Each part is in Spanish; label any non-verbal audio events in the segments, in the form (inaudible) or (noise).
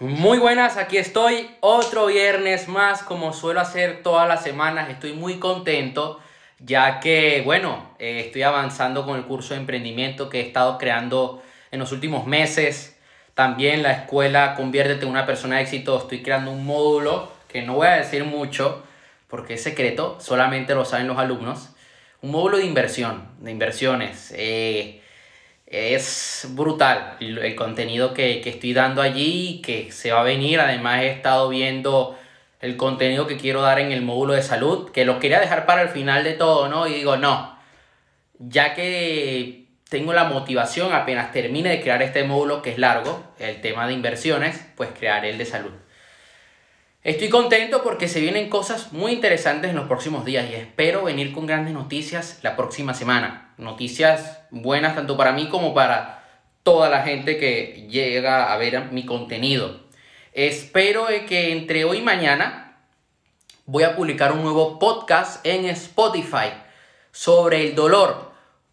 Muy buenas, aquí estoy otro viernes más como suelo hacer todas las semanas. Estoy muy contento ya que, bueno, eh, estoy avanzando con el curso de emprendimiento que he estado creando en los últimos meses. También la escuela Conviértete en una persona de éxito. Estoy creando un módulo que no voy a decir mucho porque es secreto, solamente lo saben los alumnos. Un módulo de inversión, de inversiones. Eh, es brutal el, contenido que, estoy dando allí y que se va a venir. Además he estado viendo el contenido que quiero dar en el módulo de salud, que lo quería dejar para el final de todo, ¿no? Y digo, no, ya que tengo la motivación, apenas termine de crear este módulo que es largo, el tema de inversiones, pues crearé el de salud. Estoy contento porque se vienen cosas muy interesantes en los próximos días y espero venir con grandes noticias la próxima semana. Noticias buenas tanto para mí como para toda la gente que llega a ver mi contenido. Espero que entre hoy y mañana voy a publicar un nuevo podcast en Spotify sobre el dolor.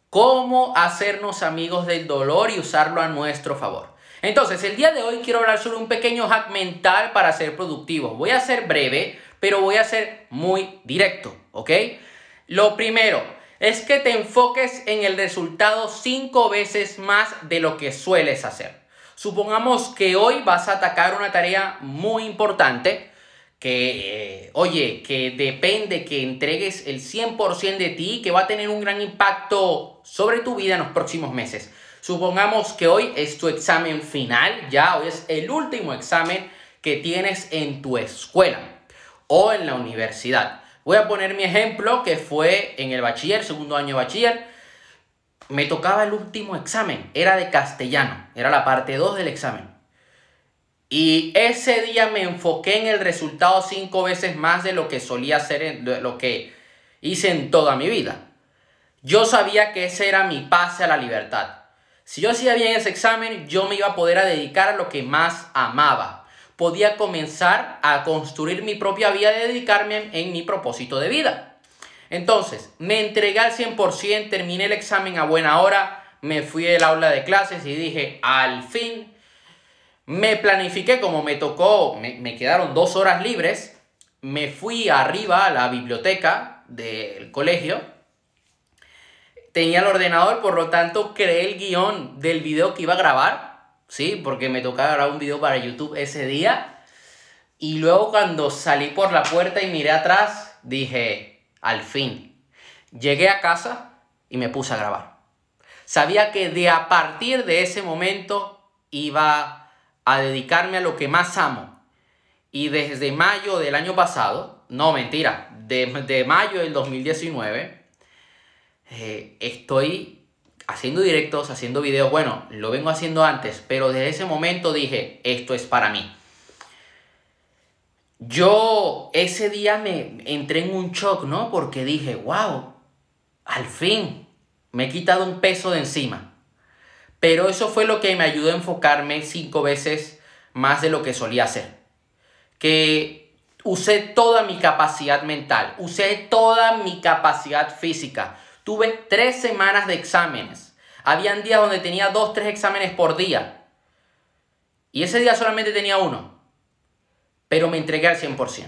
Cómo hacernos amigos del dolor y usarlo a nuestro favor. Entonces, el día de hoy quiero hablar sobre un pequeño hack mental para ser productivo. Voy a ser breve, pero voy a ser muy directo, ¿ok? Lo primero es que te enfoques en el resultado cinco veces más de lo que sueles hacer. Supongamos que hoy vas a atacar una tarea muy importante que, eh, oye, que depende que entregues el 100% de ti, que va a tener un gran impacto sobre tu vida en los próximos meses. Supongamos que hoy es tu examen final, ya hoy es el último examen que tienes en tu escuela o en la universidad. Voy a poner mi ejemplo que fue en el bachiller, segundo año de bachiller. Me tocaba el último examen, era de castellano, era la parte 2 del examen. Y ese día me enfoqué en el resultado cinco veces más de lo que solía hacer, de lo que hice en toda mi vida. Yo sabía que ese era mi pase a la libertad. Si yo hacía bien ese examen, yo me iba a poder a dedicar a lo que más amaba. Podía comenzar a construir mi propia vida y dedicarme en mi propósito de vida. Entonces, me entregué al 100%, terminé el examen a buena hora, me fui al aula de clases y dije, al fin, me planifiqué como me tocó, me, me quedaron dos horas libres, me fui arriba a la biblioteca del colegio tenía el ordenador, por lo tanto creé el guion del video que iba a grabar, ¿sí? Porque me tocaba grabar un video para YouTube ese día. Y luego cuando salí por la puerta y miré atrás, dije, al fin. Llegué a casa y me puse a grabar. Sabía que de a partir de ese momento iba a dedicarme a lo que más amo. Y desde mayo del año pasado, no mentira, de, de mayo del 2019, eh, estoy haciendo directos, haciendo videos. Bueno, lo vengo haciendo antes, pero desde ese momento dije, esto es para mí. Yo ese día me entré en un shock, ¿no? Porque dije, wow, al fin me he quitado un peso de encima. Pero eso fue lo que me ayudó a enfocarme cinco veces más de lo que solía hacer. Que usé toda mi capacidad mental, usé toda mi capacidad física, Tuve tres semanas de exámenes. Habían días donde tenía dos, tres exámenes por día. Y ese día solamente tenía uno. Pero me entregué al 100%.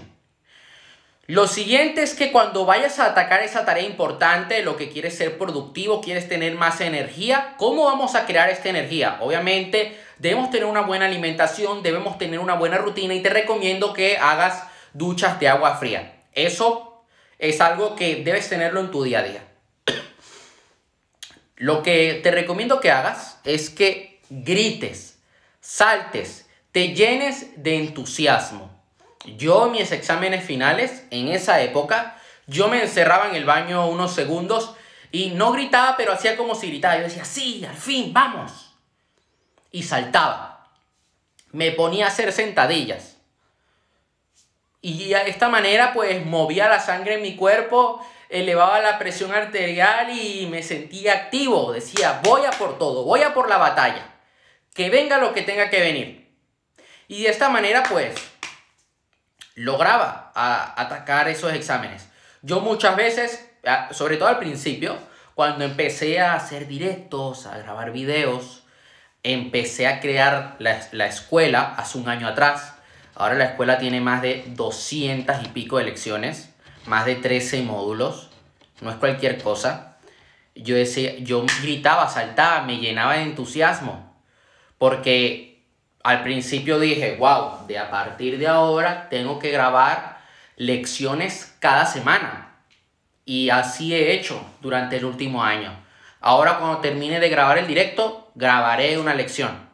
Lo siguiente es que cuando vayas a atacar esa tarea importante, lo que quieres ser productivo, quieres tener más energía, ¿cómo vamos a crear esta energía? Obviamente debemos tener una buena alimentación, debemos tener una buena rutina y te recomiendo que hagas duchas de agua fría. Eso es algo que debes tenerlo en tu día a día. Lo que te recomiendo que hagas es que grites, saltes, te llenes de entusiasmo. Yo en mis exámenes finales, en esa época, yo me encerraba en el baño unos segundos y no gritaba, pero hacía como si gritaba. Yo decía, sí, al fin, vamos. Y saltaba. Me ponía a hacer sentadillas. Y de esta manera, pues movía la sangre en mi cuerpo elevaba la presión arterial y me sentía activo. Decía, voy a por todo, voy a por la batalla. Que venga lo que tenga que venir. Y de esta manera, pues, lograba atacar esos exámenes. Yo muchas veces, sobre todo al principio, cuando empecé a hacer directos, a grabar videos, empecé a crear la, la escuela hace un año atrás. Ahora la escuela tiene más de 200 y pico de lecciones, más de 13 módulos. No es cualquier cosa. Yo, decía, yo gritaba, saltaba, me llenaba de entusiasmo. Porque al principio dije, wow, de a partir de ahora tengo que grabar lecciones cada semana. Y así he hecho durante el último año. Ahora cuando termine de grabar el directo, grabaré una lección.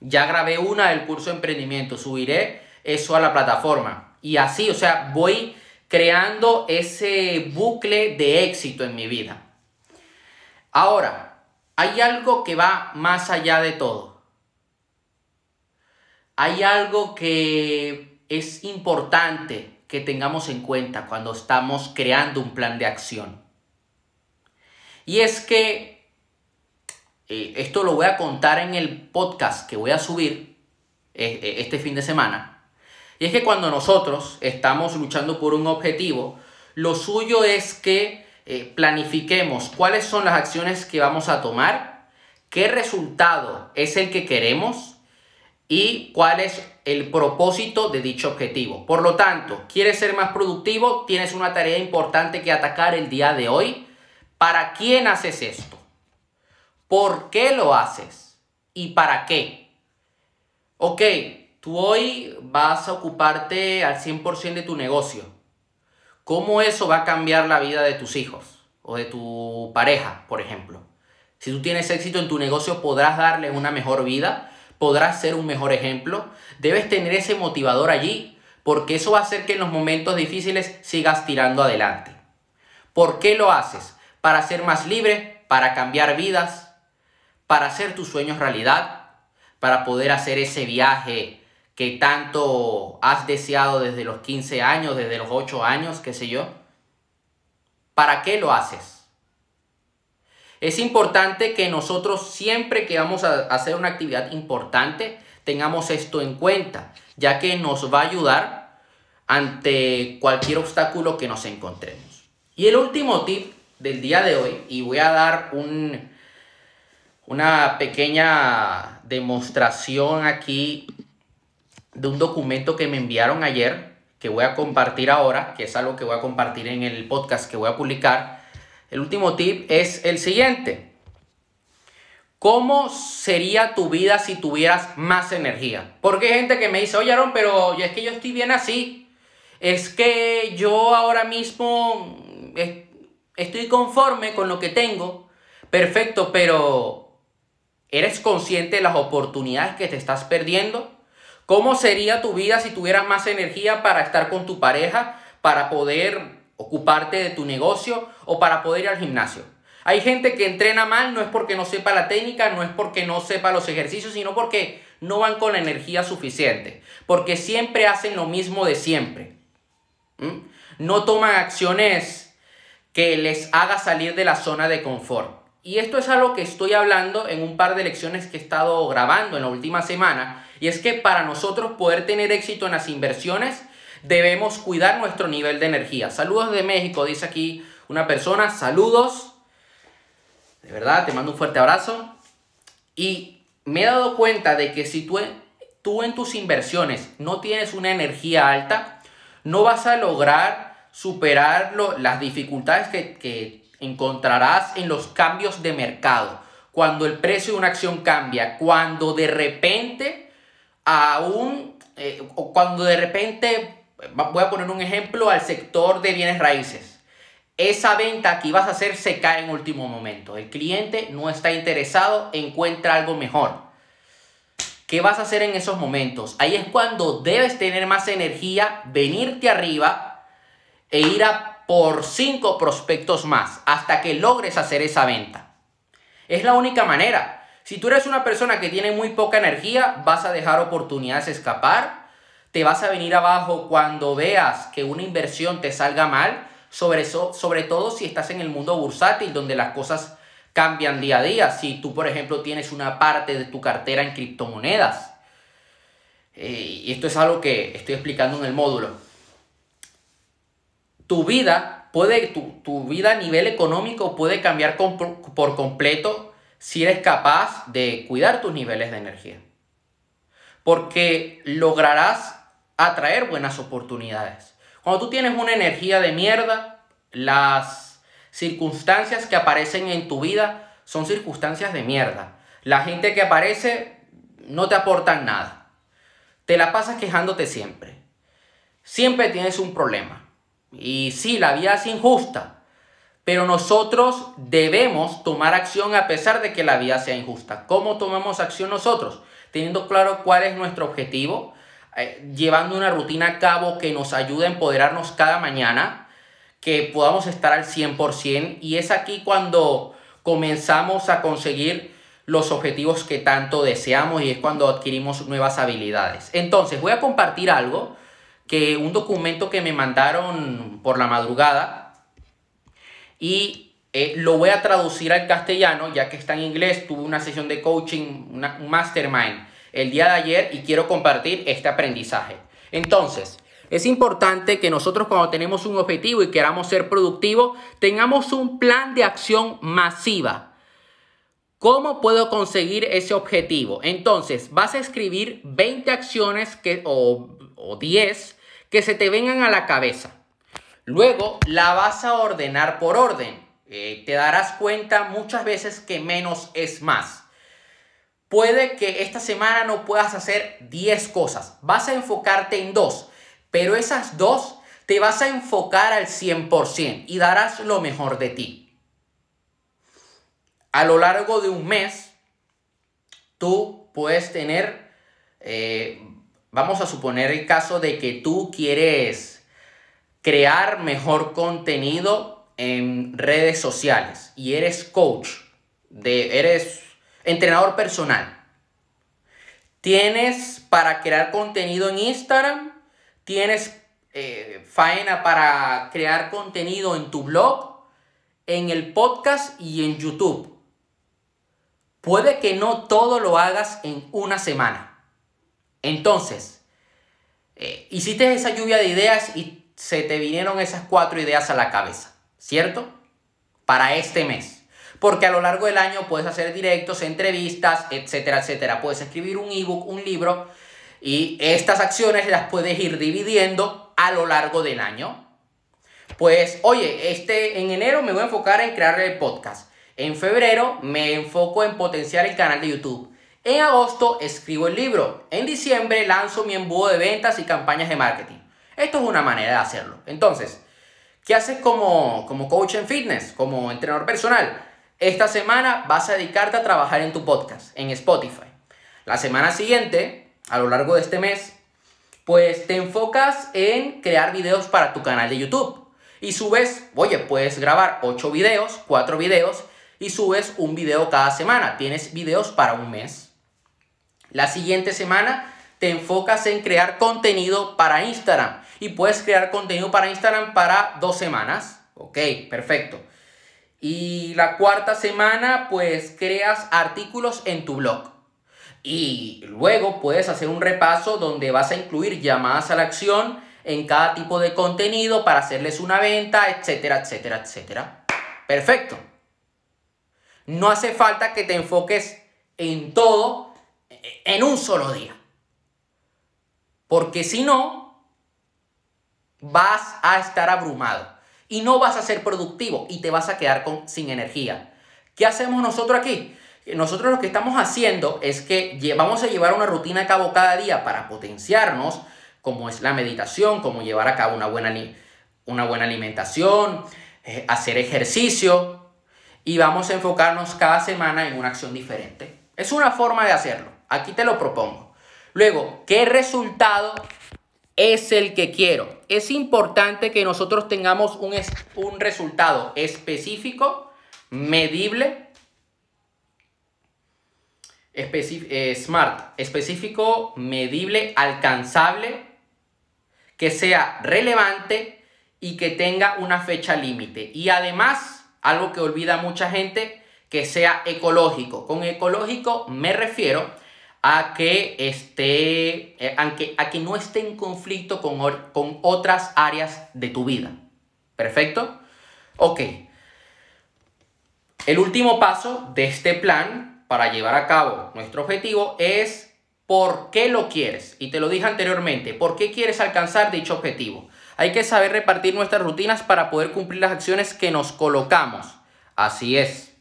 Ya grabé una del curso de emprendimiento, subiré eso a la plataforma. Y así, o sea, voy creando ese bucle de éxito en mi vida. Ahora, hay algo que va más allá de todo. Hay algo que es importante que tengamos en cuenta cuando estamos creando un plan de acción. Y es que eh, esto lo voy a contar en el podcast que voy a subir eh, eh, este fin de semana. Y es que cuando nosotros estamos luchando por un objetivo, lo suyo es que planifiquemos cuáles son las acciones que vamos a tomar, qué resultado es el que queremos y cuál es el propósito de dicho objetivo. Por lo tanto, quieres ser más productivo, tienes una tarea importante que atacar el día de hoy. ¿Para quién haces esto? ¿Por qué lo haces? ¿Y para qué? Ok, tú hoy vas a ocuparte al 100% de tu negocio. ¿Cómo eso va a cambiar la vida de tus hijos o de tu pareja, por ejemplo? Si tú tienes éxito en tu negocio, podrás darle una mejor vida podrás ser un mejor ejemplo. Debes tener ese motivador allí porque eso va a hacer que en los momentos difíciles sigas tirando adelante. ¿Por qué lo haces? Para ser más libre, para cambiar vidas, para hacer tus sueños realidad, para poder hacer ese viaje que tanto has deseado desde los 15 años, desde los 8 años, qué sé yo. ¿Para qué lo haces? Es importante que nosotros siempre que vamos a hacer una actividad importante tengamos esto en cuenta, ya que nos va a ayudar ante cualquier obstáculo que nos encontremos. Y el último tip del día de hoy, y voy a dar un, una pequeña demostración aquí de un documento que me enviaron ayer, que voy a compartir ahora, que es algo que voy a compartir en el podcast que voy a publicar el último tip es el siguiente. ¿Cómo sería tu vida si tuvieras más energía? Porque hay gente que me dice, oye Aaron, pero es que yo estoy bien así. Es que yo ahora mismo estoy conforme con lo que tengo. Perfecto, pero ¿eres consciente de las oportunidades que te estás perdiendo? ¿Cómo sería tu vida si tuvieras más energía para estar con tu pareja, para poder ocuparte de tu negocio o para poder ir al gimnasio. Hay gente que entrena mal, no es porque no sepa la técnica, no es porque no sepa los ejercicios, sino porque no van con la energía suficiente, porque siempre hacen lo mismo de siempre. No toman acciones que les haga salir de la zona de confort. Y esto es algo que estoy hablando en un par de lecciones que he estado grabando en la última semana, y es que para nosotros poder tener éxito en las inversiones, debemos cuidar nuestro nivel de energía. Saludos de México, dice aquí una persona. Saludos. De verdad, te mando un fuerte abrazo. Y me he dado cuenta de que si tú, tú en tus inversiones no tienes una energía alta, no vas a lograr superar las dificultades que, que encontrarás en los cambios de mercado. Cuando el precio de una acción cambia, cuando de repente aún, eh, o cuando de repente voy a poner un ejemplo al sector de bienes raíces. Esa venta que ibas a hacer se cae en último momento. El cliente no está interesado, encuentra algo mejor. ¿Qué vas a hacer en esos momentos? Ahí es cuando debes tener más energía, venirte arriba e ir a por cinco prospectos más hasta que logres hacer esa venta. Es la única manera. Si tú eres una persona que tiene muy poca energía, vas a dejar oportunidades escapar te vas a venir abajo cuando veas que una inversión te salga mal, sobre, sobre todo si estás en el mundo bursátil donde las cosas cambian día a día. Si tú, por ejemplo, tienes una parte de tu cartera en criptomonedas. Eh, y esto es algo que estoy explicando en el módulo. Tu vida puede, tu, vida a nivel económico puede cambiar por completo si eres capaz de cuidar tus niveles de energía. Porque lograrás atraer buenas oportunidades. Cuando tú tienes una energía de mierda, las circunstancias que aparecen en tu vida son circunstancias de mierda. La gente que aparece no te aportan nada. Te la pasas quejándote siempre. Siempre tienes un problema. Y sí, la vida es injusta. Pero nosotros debemos tomar acción a pesar de que la vida sea injusta. ¿Cómo tomamos acción nosotros? Teniendo claro cuál es nuestro objetivo, eh, llevando una rutina a cabo que nos ayude a empoderarnos cada mañana, que podamos estar al 100% y es aquí cuando comenzamos a conseguir los objetivos que tanto deseamos y es cuando adquirimos nuevas habilidades. Entonces, voy a compartir algo que un documento que me mandaron por la madrugada y eh, lo voy a traducir al castellano ya que está en inglés. Tuve una sesión de coaching, un mastermind el día de ayer y quiero compartir este aprendizaje. Entonces, es importante que nosotros cuando tenemos un objetivo y queramos ser productivos, tengamos un plan de acción masiva ¿Cómo puedo conseguir ese objetivo? Entonces, vas a escribir 20 acciones que, o, 10 que se te vengan a la cabeza. Luego, la vas a ordenar por orden. Eh, te darás cuenta muchas veces que menos es más. Puede que esta semana no puedas hacer 10 cosas. Vas a enfocarte en dos. Pero esas dos te vas a enfocar al 100% y darás lo mejor de ti a lo largo de un mes, tú puedes tener, eh, vamos a suponer el caso de que tú quieres crear mejor contenido en redes sociales y eres coach, de, eres entrenador personal. Tienes para crear contenido en Instagram, tienes eh, faena para crear contenido en tu blog, en el podcast y en YouTube. Puede que no todo lo hagas en una semana. Entonces, eh, hiciste esa lluvia de ideas y se te vinieron esas cuatro ideas a la cabeza, ¿cierto? Para este mes. Porque a lo largo del año puedes hacer directos, entrevistas, etcétera, etcétera. Puedes escribir un ebook, un libro y estas acciones las puedes ir dividiendo a lo largo del año. Pues, oye, este en enero me voy a enfocar en crear el podcast. En febrero me enfoco en potenciar el canal de YouTube. En agosto escribo el libro. En diciembre lanzo mi embudo de ventas y campañas de marketing. Esto es una manera de hacerlo. Entonces, ¿qué haces como, como coach en fitness, como entrenador personal? Esta semana vas a dedicarte a trabajar en tu podcast, en Spotify. La semana siguiente, a lo largo de este mes, pues te enfocas en crear videos para tu canal de YouTube. Y subes, oye, puedes grabar 8 videos, 4 videos y subes un video cada semana. Tienes videos para un mes. La siguiente semana te enfocas en crear contenido para Instagram y puedes crear contenido para Instagram para dos semanas. Ok, perfecto. Y la cuarta semana pues creas artículos en tu blog. Y luego puedes hacer un repaso donde vas a incluir llamadas a la acción en cada tipo de contenido para hacerles una venta, etcétera, etcétera, etcétera. Perfecto. No hace falta que te enfoques en todo en un solo día. Porque si no, vas a estar abrumado y no vas a ser productivo y te vas a quedar con, sin energía. ¿Qué hacemos nosotros aquí? Nosotros lo que estamos haciendo es que vamos a llevar una rutina a cabo cada día para potenciarnos, como es la meditación, como llevar a cabo una buena, una buena alimentación, eh, hacer ejercicio, y vamos a enfocarnos cada semana en una acción diferente. Es una forma de hacerlo. Aquí te lo propongo. Luego, ¿qué resultado es el que quiero? Es importante que nosotros tengamos un, un resultado específico, medible, eh, smart, específico, medible, alcanzable, que sea relevante y que tenga una fecha límite. Y además algo que olvida mucha gente, que sea ecológico. Con ecológico me refiero a que esté, eh, a, que, no esté en conflicto con, con otras áreas de tu vida. ¿Perfecto? Ok. El último paso de este plan para llevar a cabo nuestro objetivo es por qué lo quieres. Y te lo dije anteriormente, ¿por qué quieres alcanzar dicho objetivo? Hay que saber repartir nuestras rutinas para poder cumplir las acciones que nos colocamos. Así es.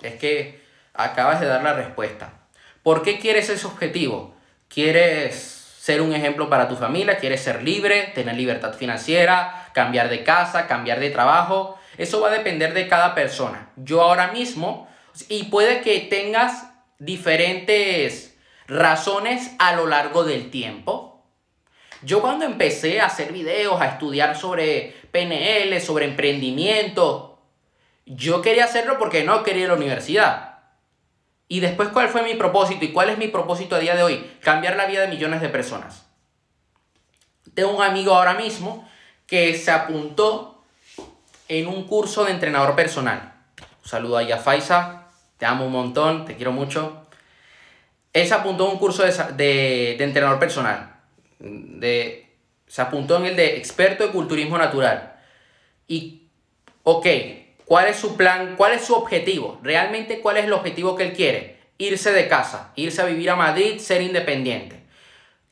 Es que acabas de dar la respuesta. ¿Por qué quieres ese objetivo? ¿Quieres ser un ejemplo para tu familia? ¿Quieres ser libre? ¿Tener libertad financiera? ¿Cambiar de casa? ¿Cambiar de trabajo? Eso va a depender de cada persona. Yo ahora mismo, y puede que tengas diferentes razones a lo largo del tiempo. Yo cuando empecé a hacer videos, a estudiar sobre PNL, sobre emprendimiento, yo quería hacerlo porque no quería la universidad. Y después, ¿cuál fue mi propósito? ¿Y cuál es mi propósito a día de hoy? Cambiar la vida de millones de personas. Tengo un amigo ahora mismo que se apuntó en un curso de entrenador personal. Un saludo a Faisa, te amo un montón, te quiero mucho. Él se apuntó en un curso de, de entrenador personal. De, se apuntó en el de experto de culturismo natural. Y, ok, ¿Cuál es su plan? ¿Cuál es su objetivo? ¿Realmente cuál es el objetivo que él quiere? Irse de casa, irse a vivir a Madrid, ser independiente.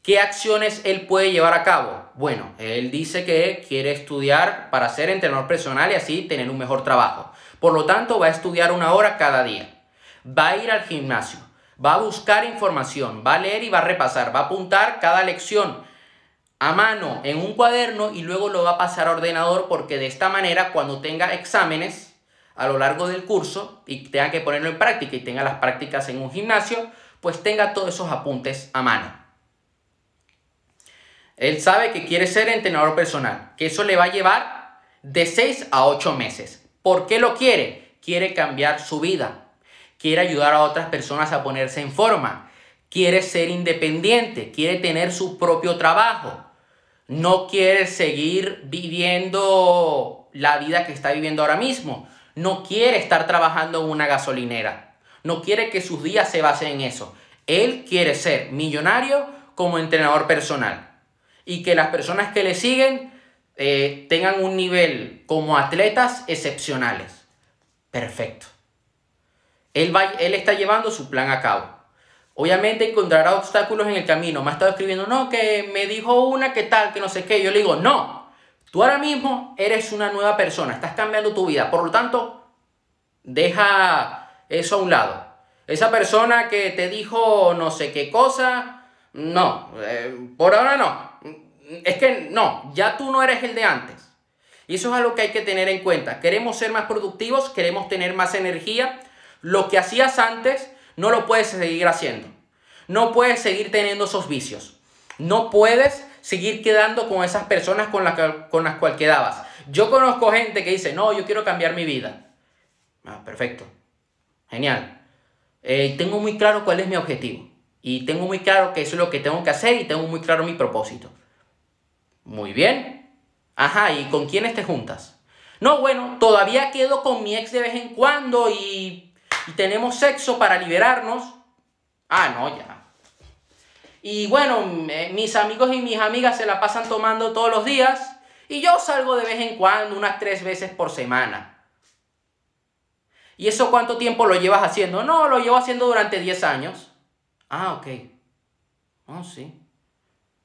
¿Qué acciones él puede llevar a cabo? Bueno, él dice que quiere estudiar para ser entrenador personal y así tener un mejor trabajo. Por lo tanto, va a estudiar una hora cada día. Va a ir al gimnasio, va a buscar información, va a leer y va a repasar, va a apuntar cada lección a mano en un cuaderno y luego lo va a pasar a ordenador porque de esta manera cuando tenga exámenes a lo largo del curso y tenga que ponerlo en práctica y tenga las prácticas en un gimnasio, pues tenga todos esos apuntes a mano. Él sabe que quiere ser entrenador personal, que eso le va a llevar de 6 a 8 meses. ¿Por qué lo quiere? Quiere cambiar su vida, quiere ayudar a otras personas a ponerse en forma, quiere ser independiente, quiere tener su propio trabajo, no quiere seguir viviendo la vida que está viviendo ahora mismo, no quiere estar trabajando en una gasolinera. No quiere que sus días se basen en eso. Él quiere ser millonario como entrenador personal. Y que las personas que le siguen eh, tengan un nivel como atletas excepcionales. Perfecto. Él, va, él está llevando su plan a cabo. Obviamente encontrará obstáculos en el camino. Me ha estado escribiendo, no, que me dijo una que tal, que no sé qué. Yo le digo, no, Tú ahora mismo eres una nueva persona, estás cambiando tu vida. Por lo tanto, deja eso a un lado. Esa persona que te dijo no sé qué cosa, no, eh, por ahora no. Es que no, ya tú no eres el de antes. Y eso es algo que hay que tener en cuenta. Queremos ser más productivos, queremos tener más energía. Lo que hacías antes no lo puedes seguir haciendo. No puedes seguir teniendo esos vicios. No puedes seguir quedando con esas personas con las, con las cuales quedabas. Yo conozco gente que dice, no, yo quiero cambiar mi vida. Ah, perfecto. Genial. Eh, tengo muy claro cuál es mi objetivo. Y tengo muy claro que eso es lo que tengo que hacer y tengo muy claro mi propósito. Muy bien. Ajá, ¿y con quiénes te juntas? No, bueno, todavía quedo con mi ex de vez en cuando y, y tenemos sexo para liberarnos. Ah, no, ya. Y bueno, mis amigos y mis amigas se la pasan tomando todos los días y yo salgo de vez en cuando, unas tres veces por semana. ¿Y eso cuánto tiempo lo llevas haciendo? No, lo llevo haciendo durante 10 años. Ah, ok. Oh, sí.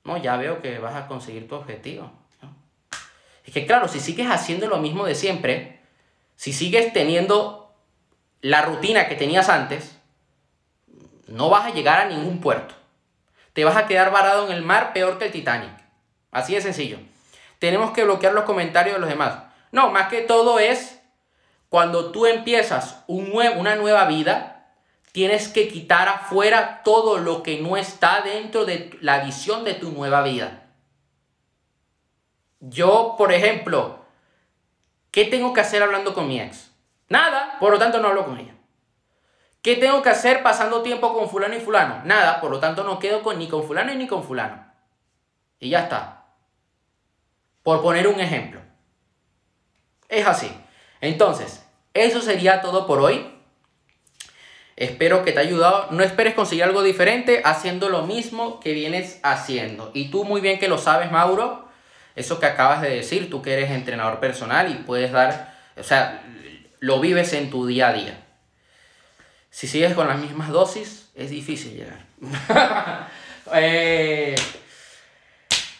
No, ya veo que vas a conseguir tu objetivo. Es que claro, si sigues haciendo lo mismo de siempre, si sigues teniendo la rutina que tenías antes, no vas a llegar a ningún puerto te vas a quedar varado en el mar peor que el Titanic. Así de sencillo. Tenemos que bloquear los comentarios de los demás. No, más que todo es cuando tú empiezas un una nueva vida, tienes que quitar afuera todo lo que no está dentro de la visión de tu nueva vida. Yo, por ejemplo, ¿qué tengo que hacer hablando con mi ex? Nada, por lo tanto no hablo con ella. ¿Qué tengo que hacer pasando tiempo con fulano y fulano? Nada, por lo tanto no quedo con, ni con fulano ni con fulano. Y ya está. Por poner un ejemplo. Es así. Entonces, eso sería todo por hoy. Espero que te haya ayudado. No esperes conseguir algo diferente haciendo lo mismo que vienes haciendo. Y tú muy bien que lo sabes, Mauro. Eso que acabas de decir, tú que eres entrenador personal y puedes dar, o sea, lo vives en tu día a día. Si sigues con las mismas dosis, es difícil llegar. (laughs) Eh,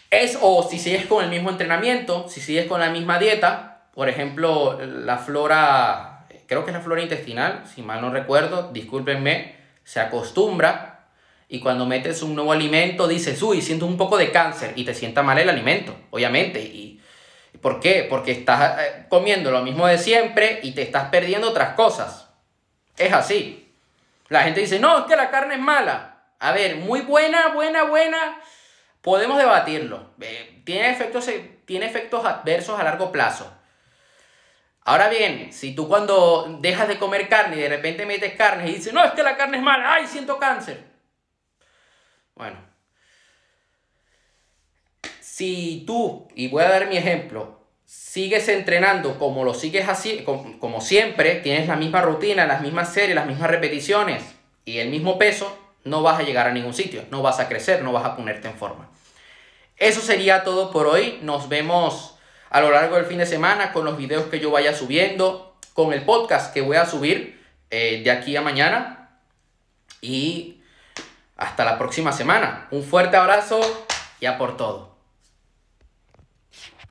es, o si sigues con el mismo entrenamiento, si sigues con la misma dieta, por ejemplo, la flora, creo que es la flora intestinal, si mal no recuerdo, discúlpenme, se acostumbra y cuando metes un nuevo alimento dices, uy, siento un poco de cáncer y te sienta mal el alimento, obviamente. ¿Y por qué? Porque estás eh, comiendo lo mismo de siempre y te estás perdiendo otras cosas. Es así. La gente dice, no, es que la carne es mala. A ver, muy buena, buena, buena. Podemos debatirlo. Eh, tiene, efectos, eh, tiene efectos adversos a largo plazo. Ahora bien, si tú cuando dejas de comer carne y de repente metes carne y dices, no, es que la carne es mala, ay, siento cáncer. Bueno, si tú, y voy a dar mi ejemplo, sigues entrenando como lo sigues así, como, siempre, tienes la misma rutina, las mismas series, las mismas repeticiones y el mismo peso, no vas a llegar a ningún sitio, no vas a crecer, no vas a ponerte en forma. Eso sería todo por hoy. Nos vemos a lo largo del fin de semana con los videos que yo vaya subiendo, con el podcast que voy a subir eh, de aquí a mañana. Y hasta la próxima semana. Un fuerte abrazo y a por todo.